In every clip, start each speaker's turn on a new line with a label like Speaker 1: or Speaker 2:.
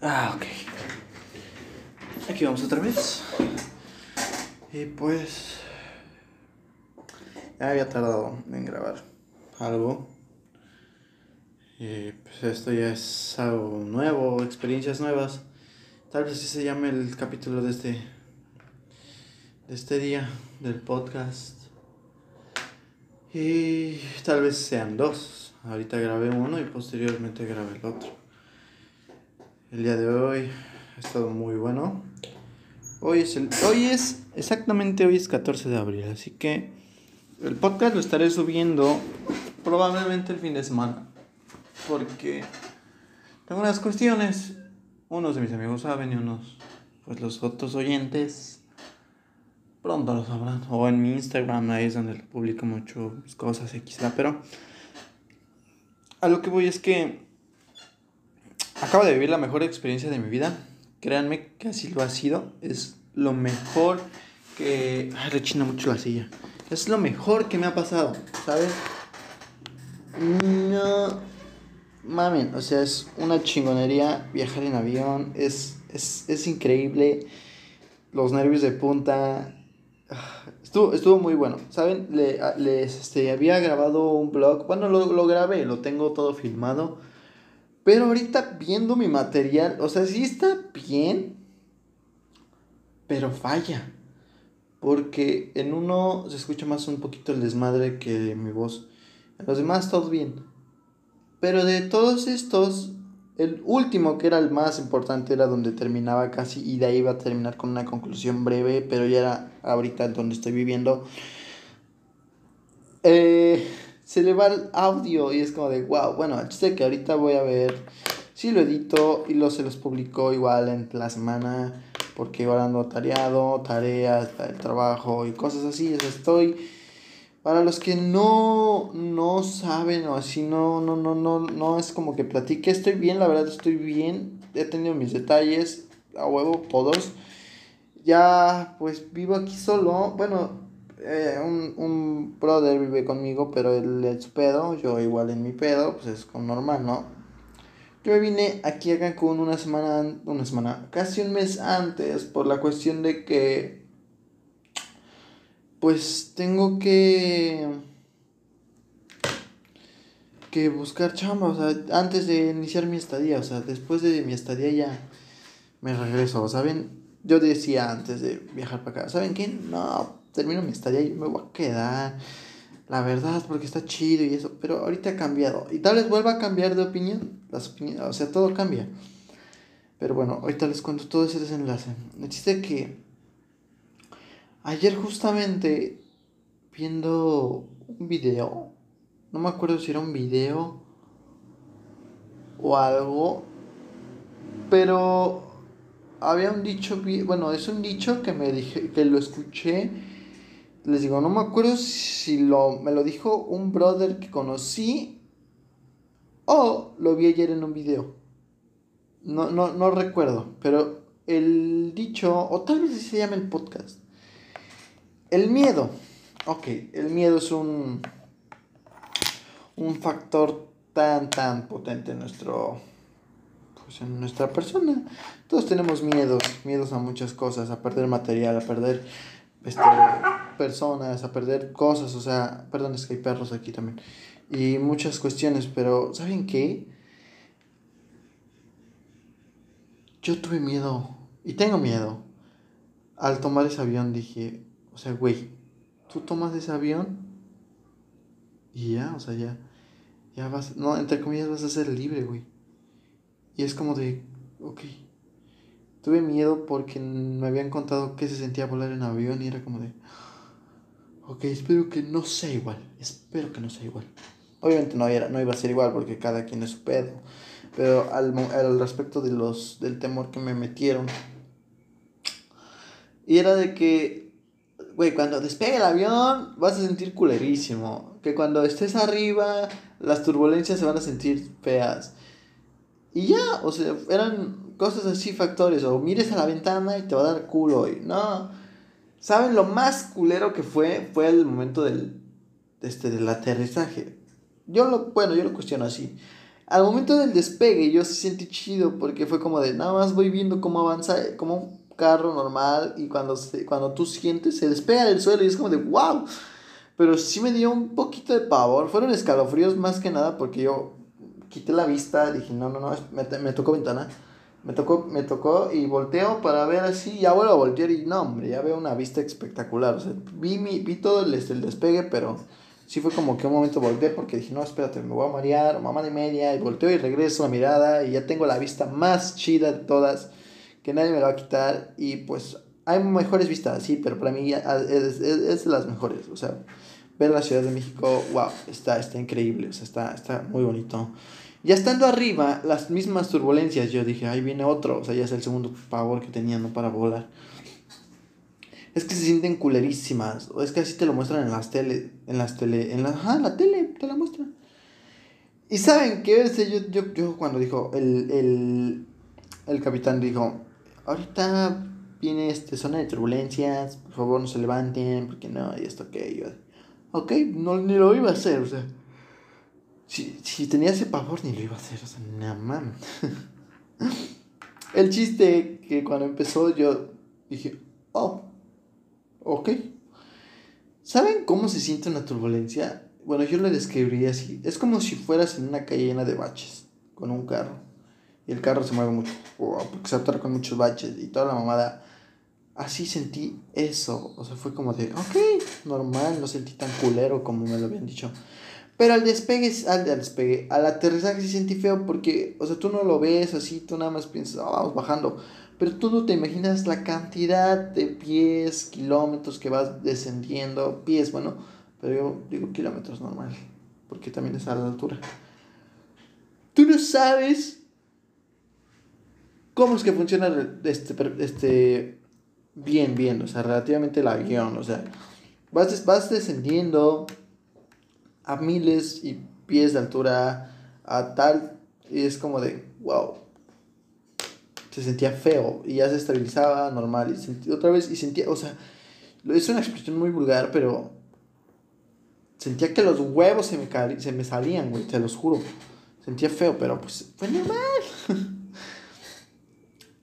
Speaker 1: Ah, ok. Aquí vamos otra vez. Y pues... Ya había tardado en grabar algo. Y pues esto ya es algo nuevo, experiencias nuevas. Tal vez así se llame el capítulo de este... De este día del podcast. Y tal vez sean dos. Ahorita grabé uno y posteriormente grabé el otro. El día de hoy. Ha estado muy bueno. Hoy es el hoy es exactamente hoy es 14 de abril, así que el podcast lo estaré subiendo probablemente el fin de semana porque tengo unas cuestiones, unos de mis amigos saben y unos pues los otros oyentes pronto lo sabrán. O en mi Instagram ahí es donde publico mucho mis cosas X, pero a lo que voy es que Acabo de vivir la mejor experiencia de mi vida. Créanme que así lo ha sido. Es lo mejor que... Ay, rechina mucho la silla. Es lo mejor que me ha pasado, ¿sabes? No... Mamen, o sea, es una chingonería viajar en avión. Es, es, es increíble. Los nervios de punta. Estuvo, estuvo muy bueno. ¿Saben? Le, les este, había grabado un blog. Bueno, lo, lo grabé, lo tengo todo filmado pero ahorita viendo mi material, o sea, sí está bien, pero falla. Porque en uno se escucha más un poquito el desmadre que mi voz. En los demás todo bien. Pero de todos estos, el último que era el más importante era donde terminaba casi y de ahí iba a terminar con una conclusión breve, pero ya era ahorita donde estoy viviendo. Eh, se le va el audio y es como de wow. Bueno, sé que ahorita voy a ver si lo edito y lo se los publico igual en la semana porque igual ando tareado, tareas, el trabajo y cosas así. estoy para los que no, no saben o así no, no, no, no, no es como que platique, estoy bien, la verdad estoy bien, he tenido mis detalles, a huevo, todos. Ya pues vivo aquí solo, bueno, eh, un, un, brother vive conmigo, pero él es pedo, yo igual en mi pedo, pues es como normal, ¿no? Yo me vine aquí a Cancún una semana, una semana, casi un mes antes, por la cuestión de que, pues tengo que, que buscar chamba, o sea, antes de iniciar mi estadía, o sea, después de mi estadía ya me regreso, ¿saben? Yo decía antes de viajar para acá, ¿saben qué? No, termino mi estadía y me voy a quedar. La verdad, porque está chido y eso. Pero ahorita ha cambiado. Y tal vez vuelva a cambiar de opinión. Las opiniones, o sea, todo cambia. Pero bueno, ahorita les cuento todo ese desenlace. Chiste que ayer justamente viendo un video. No me acuerdo si era un video o algo. Pero había un dicho, bueno, es un dicho que me dije, que lo escuché les digo, no me acuerdo si lo, me lo dijo un brother que conocí o lo vi ayer en un video. No, no, no recuerdo, pero el dicho, o tal vez así se llama el podcast. El miedo. Ok, el miedo es un, un factor tan, tan potente en nuestro, pues en nuestra persona. Todos tenemos miedos, miedos a muchas cosas, a perder material, a perder este, personas, a perder cosas, o sea, perdón, es que hay perros aquí también, y muchas cuestiones, pero ¿saben qué? Yo tuve miedo, y tengo miedo, al tomar ese avión dije, o sea, güey, tú tomas ese avión y ya, o sea, ya, ya vas, no, entre comillas vas a ser libre, güey. Y es como de, ok. Tuve miedo porque me habían contado que se sentía volar en avión y era como de, Ok, espero que no sea igual. Espero que no sea igual. Obviamente no, era, no iba a ser igual porque cada quien es su pedo. Pero al, al respecto de los, del temor que me metieron. Y era de que, güey, cuando despegue el avión vas a sentir culerísimo. Que cuando estés arriba las turbulencias se van a sentir feas. Y ya, o sea, eran cosas así, factores. O mires a la ventana y te va a dar culo. Y no, ¿Saben lo más culero que fue? Fue el momento del, este, del aterrizaje. Yo lo, bueno, yo lo cuestiono así. Al momento del despegue yo sí sentí chido porque fue como de nada más voy viendo cómo avanza como un carro normal y cuando, se, cuando tú sientes se despega del suelo y es como de wow. Pero sí me dio un poquito de pavor. Fueron escalofríos más que nada porque yo quité la vista, dije no, no, no, me, me tocó ventana. Me tocó, me tocó y volteo para ver así, ya vuelvo a voltear y no, hombre, ya veo una vista espectacular. O sea, vi, mi, vi todo el, el despegue, pero sí fue como que un momento volteé porque dije, no, espérate, me voy a marear, mamá de media, y volteo y regreso la mirada y ya tengo la vista más chida de todas, que nadie me la va a quitar y pues hay mejores vistas, sí, pero para mí es, es, es de las mejores, o sea, ver la Ciudad de México, wow, está, está increíble, o sea, está, está muy bonito. Ya estando arriba, las mismas turbulencias, yo dije, ahí viene otro, o sea, ya es el segundo pavor que tenía, ¿no? Para volar es que se sienten culerísimas. O es que así te lo muestran en las tele. En las tele. En la, ajá, la tele te la muestran. Y saben que yo, yo, yo cuando dijo el, el, el capitán dijo, ahorita viene este zona de turbulencias, por favor no se levanten, porque no, y esto que yo. Ok, no, ni lo iba a hacer, o sea. Si, si tenía ese pavor, ni lo iba a hacer, o sea, nada más. el chiste que cuando empezó yo dije, oh, Ok. ¿Saben cómo se siente una turbulencia? Bueno, yo lo describiría así. Es como si fueras en una calle llena de baches con un carro. Y el carro se mueve mucho. Porque se atora con muchos baches y toda la mamada. Así sentí eso. O sea, fue como de, ok, normal, no sentí tan culero como me lo habían dicho. Pero al despegue, al, despegue, al aterrizaje sí sentí feo porque, o sea, tú no lo ves así, tú nada más piensas, oh, vamos bajando. Pero tú no te imaginas la cantidad de pies, kilómetros que vas descendiendo. Pies, bueno, pero yo digo kilómetros normal, porque también es a la altura. Tú no sabes cómo es que funciona este, este bien, bien, o sea, relativamente el avión, o sea, vas, vas descendiendo a miles y pies de altura a tal, y es como de, wow, se sentía feo y ya se estabilizaba normal y sentía otra vez y sentía, o sea, es una expresión muy vulgar, pero sentía que los huevos se me, se me salían, güey, te los juro. Sentía feo, pero pues fue normal.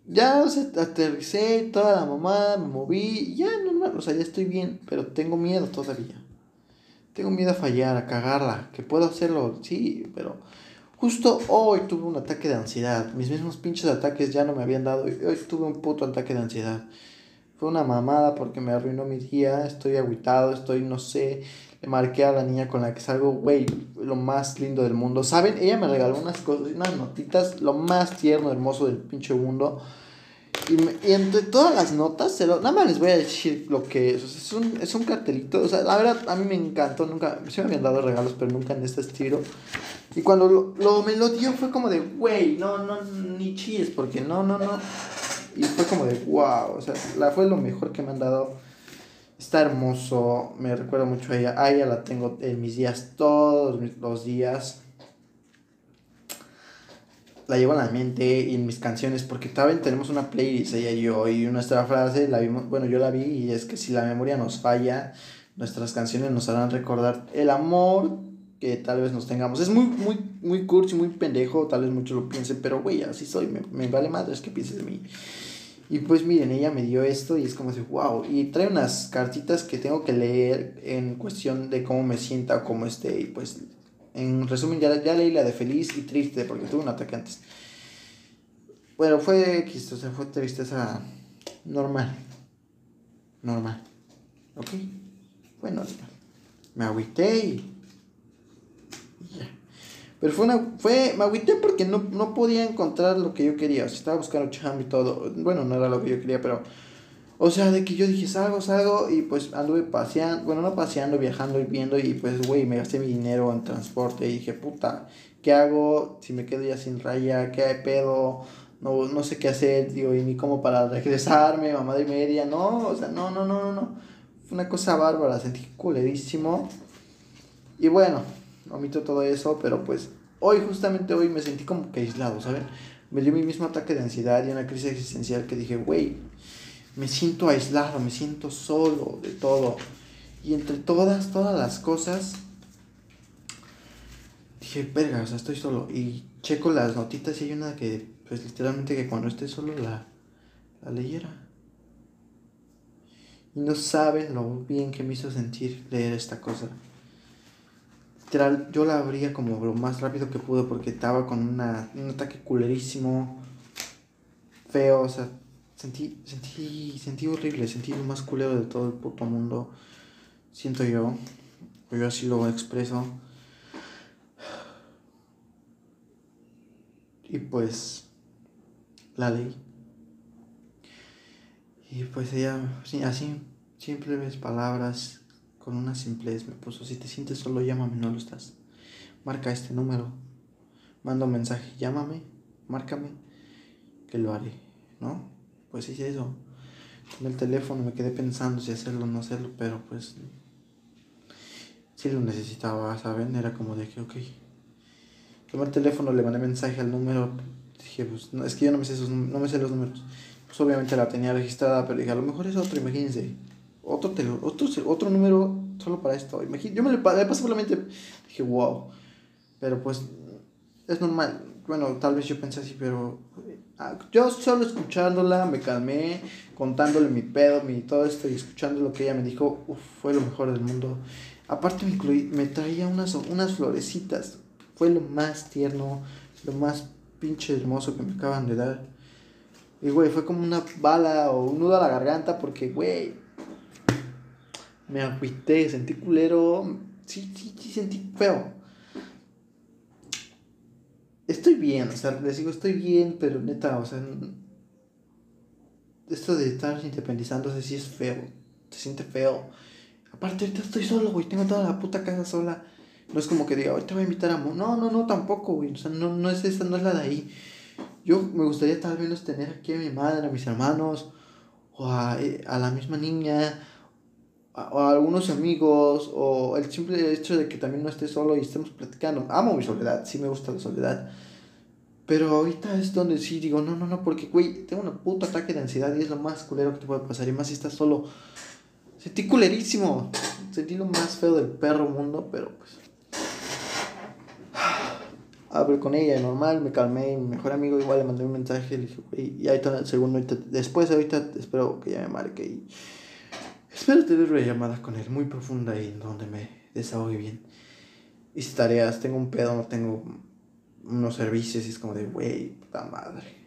Speaker 1: ya, o sea, aterricé toda la mamá, me moví, ya normal, o sea, ya estoy bien, pero tengo miedo todavía. Tengo miedo a fallar, a cagarla, que puedo hacerlo, sí, pero Justo hoy tuve un ataque de ansiedad. Mis mismos pinches ataques ya no me habían dado. Hoy tuve un puto ataque de ansiedad. Fue una mamada porque me arruinó mi día. Estoy aguitado, estoy, no sé. Le marqué a la niña con la que salgo, güey, lo más lindo del mundo. ¿Saben? Ella me regaló unas cosas, unas notitas, lo más tierno, hermoso del pinche mundo. Y, entre todas las notas, se lo, nada más les voy a decir lo que es. es, un, es un cartelito. O sea, la verdad, a mí me encantó. Nunca, sí me habían dado regalos, pero nunca en este estilo. Y cuando lo, me lo dio, fue como de, güey, no, no, ni chis, porque no, no, no. Y fue como de, wow. O sea, la, fue lo mejor que me han dado. Está hermoso. Me recuerda mucho a ella. A ella la tengo en mis días, todos los días la llevo en la mente y en mis canciones, porque también tenemos una playlist, ella y yo, y nuestra frase, la vimos, bueno, yo la vi, y es que si la memoria nos falla, nuestras canciones nos harán recordar el amor que tal vez nos tengamos. Es muy, muy, muy cursi, muy pendejo, tal vez muchos lo piensen, pero güey, así soy, me, me vale madres que pienses de mí. Y pues miren, ella me dio esto y es como si, wow, y trae unas cartitas que tengo que leer en cuestión de cómo me sienta cómo esté, y pues en resumen, ya, ya leí la de feliz y triste porque tuve un ataque antes. Bueno, fue o sea, fue tristeza normal. Normal. ¿Ok? Fue normal. Me agüité y. ya. Pero fue una. Fue. Me agüité porque no, no podía encontrar lo que yo quería. Estaba buscando chamba y todo. Bueno, no era lo que yo quería, pero o sea, de que yo dije, salgo, salgo, y pues anduve paseando, bueno, no paseando, viajando y viendo, y pues, güey, me gasté mi dinero en transporte, y dije, puta, ¿qué hago si me quedo ya sin raya? ¿Qué hay pedo? No, no sé qué hacer, digo, y ni cómo para regresarme, mamá de media, no, o sea, no, no, no, no, no. Fue una cosa bárbara, sentí culerísimo. Y bueno, omito todo eso, pero pues, hoy, justamente hoy, me sentí como que aislado, ¿saben? Me dio mi mismo ataque de ansiedad y una crisis existencial que dije, güey, me siento aislado, me siento solo de todo. Y entre todas, todas las cosas, dije, verga, o sea, estoy solo. Y checo las notitas y hay una que, pues literalmente que cuando esté solo la, la leyera. Y no saben lo bien que me hizo sentir leer esta cosa. Literal, yo la abría como lo más rápido que pude porque estaba con una, un ataque culerísimo, feo, o sea, sentí, sentí, sentí horrible, sentí lo más culero de todo el puto mundo, siento yo, yo así lo expreso. Y pues, la ley. Y pues ella, así, simples palabras, con una simplez me puso, si te sientes solo, llámame, no lo estás. Marca este número, manda un mensaje, llámame, márcame, que lo haré, ¿no? Pues hice eso. Tomé el teléfono, me quedé pensando si hacerlo o no hacerlo, pero pues sí lo necesitaba, ¿saben? Era como de que, ok. Tomé el teléfono, le mandé mensaje al número, dije, pues es que yo no me sé, esos, no me sé los números. Pues obviamente la tenía registrada, pero dije, a lo mejor es otro, imagínense otro, otro, otro número solo para esto. Imagínate, yo me le, pasé por la mente, dije, wow. Pero pues es normal. Bueno, tal vez yo pensé así, pero yo solo escuchándola me calmé, contándole mi pedo, mi todo esto y escuchando lo que ella me dijo, uf, fue lo mejor del mundo. Aparte me, me traía unas, unas florecitas, fue lo más tierno, lo más pinche hermoso que me acaban de dar. Y güey, fue como una bala o un nudo a la garganta porque, güey, me agüité, sentí culero, sí, sí, sí, sentí feo. Estoy bien, o sea, les digo, estoy bien, pero neta, o sea, esto de estar independizándose sí es feo, se siente feo. Aparte, ahorita estoy solo, güey, tengo toda la puta casa sola. No es como que diga, ahorita voy a invitar a... Mo no, no, no, tampoco, güey, o sea, no, no es esa, no es la de ahí. Yo me gustaría tal vez tener aquí a mi madre, a mis hermanos, o a, eh, a la misma niña, o algunos amigos, o el simple hecho de que también no esté solo y estemos platicando. Amo mi soledad, sí me gusta la soledad. Pero ahorita es donde sí digo, no, no, no, porque, güey, tengo un puto ataque de ansiedad y es lo más culero que te puede pasar. Y más si estás solo. Sentí culerísimo. Sentí lo más feo del perro mundo, pero pues. Hablé con ella, normal, me calmé. Mi mejor amigo igual le mandé un mensaje. Le dije, güey, y ahí está el segundo. después, ahorita espero que ya me marque y Espero tener una llamada con él muy profunda y donde me desahogue bien. Hice tareas, tengo un pedo, no tengo unos servicios y es como de, wey, puta madre.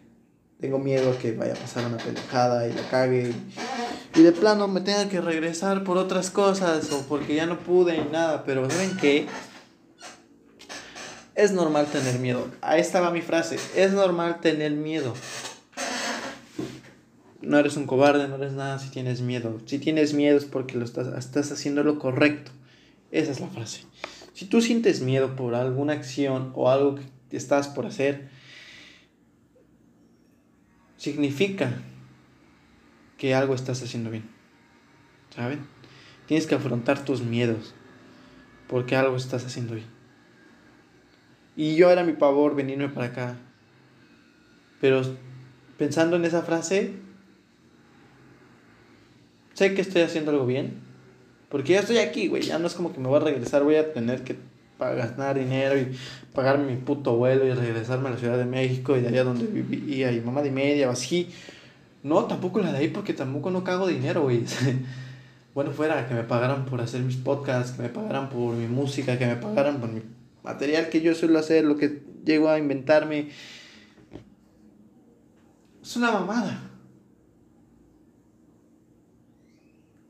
Speaker 1: Tengo miedo que vaya a pasar una pendejada y la cague. Y, de plano me tenga que regresar por otras cosas o porque ya no pude y nada. Pero ¿saben qué? Es normal tener miedo. Ahí estaba mi frase. Es normal tener miedo no eres un cobarde, no eres nada si tienes miedo. Si tienes miedo es porque lo estás, estás haciendo lo correcto. Esa es la frase. Si tú sientes miedo por alguna acción o algo que estás por hacer, significa que algo estás haciendo bien. ¿Saben? Tienes que afrontar tus miedos porque algo estás haciendo bien. Y yo era mi pavor venirme para acá. Pero pensando en esa frase, sé que estoy haciendo algo bien. Porque ya estoy aquí, güey. Ya no es como que me voy a regresar, voy a tener que ganar dinero y pagarme mi puto vuelo y regresarme a la Ciudad de México y de allá donde vivía y mamá de media o así. No, tampoco la de ahí porque tampoco no cago dinero, güey. bueno, fuera que me pagaran por hacer mis podcasts, que me pagaran por mi música, que me pagaran por mi material que yo suelo hacer, lo que llego a inventarme. Es una mamada.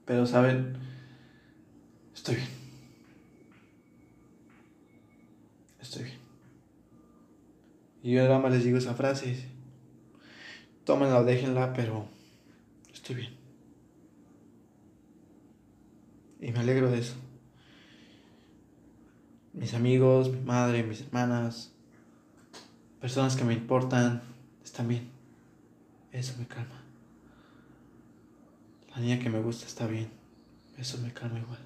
Speaker 1: Pero, ¿saben? Estoy bien. Estoy bien. Y yo más les digo esa frase. Tómenla o déjenla, pero estoy bien. Y me alegro de eso. Mis amigos, mi madre, mis hermanas, personas que me importan, están bien. Eso me calma. La niña que me gusta está bien. Eso me calma igual.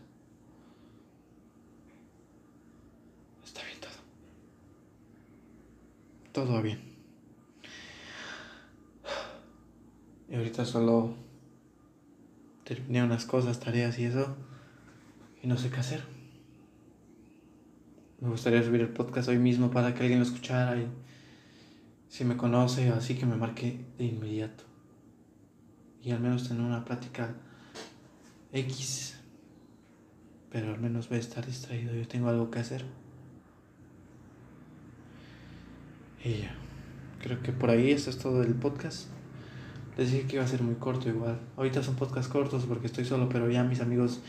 Speaker 1: Está bien todo. Todo bien. Y ahorita solo terminé unas cosas, tareas y eso. Y no sé qué hacer. me gustaría subir el podcast hoy mismo para que alguien lo escuchara y si me conoce, así que me marque de inmediato. Y al menos tener una plática X. Pero al menos voy a estar distraído, yo tengo algo que hacer. Y ya. Creo que por ahí esto es todo el podcast. Les dije que iba a ser muy corto igual. Ahorita son podcasts cortos porque estoy solo, pero ya mis amigos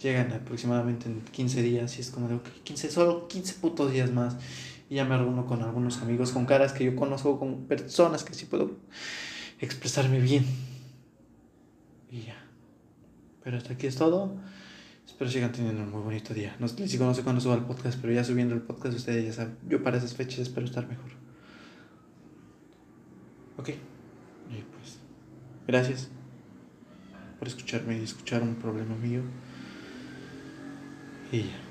Speaker 1: llegan aproximadamente en 15 días y es como de, 15, solo 15 putos días más. Y ya me reúno con algunos amigos, con caras que yo conozco, con personas que sí puedo expresarme bien. Y ya. Pero hasta aquí es todo. Espero sigan teniendo un muy bonito día. No, les digo, no sé cuándo suba el podcast, pero ya subiendo el podcast ustedes ya saben. Yo para esas fechas espero estar mejor. Ok. Y pues, gracias por escucharme y escuchar un problema mío. Y ya.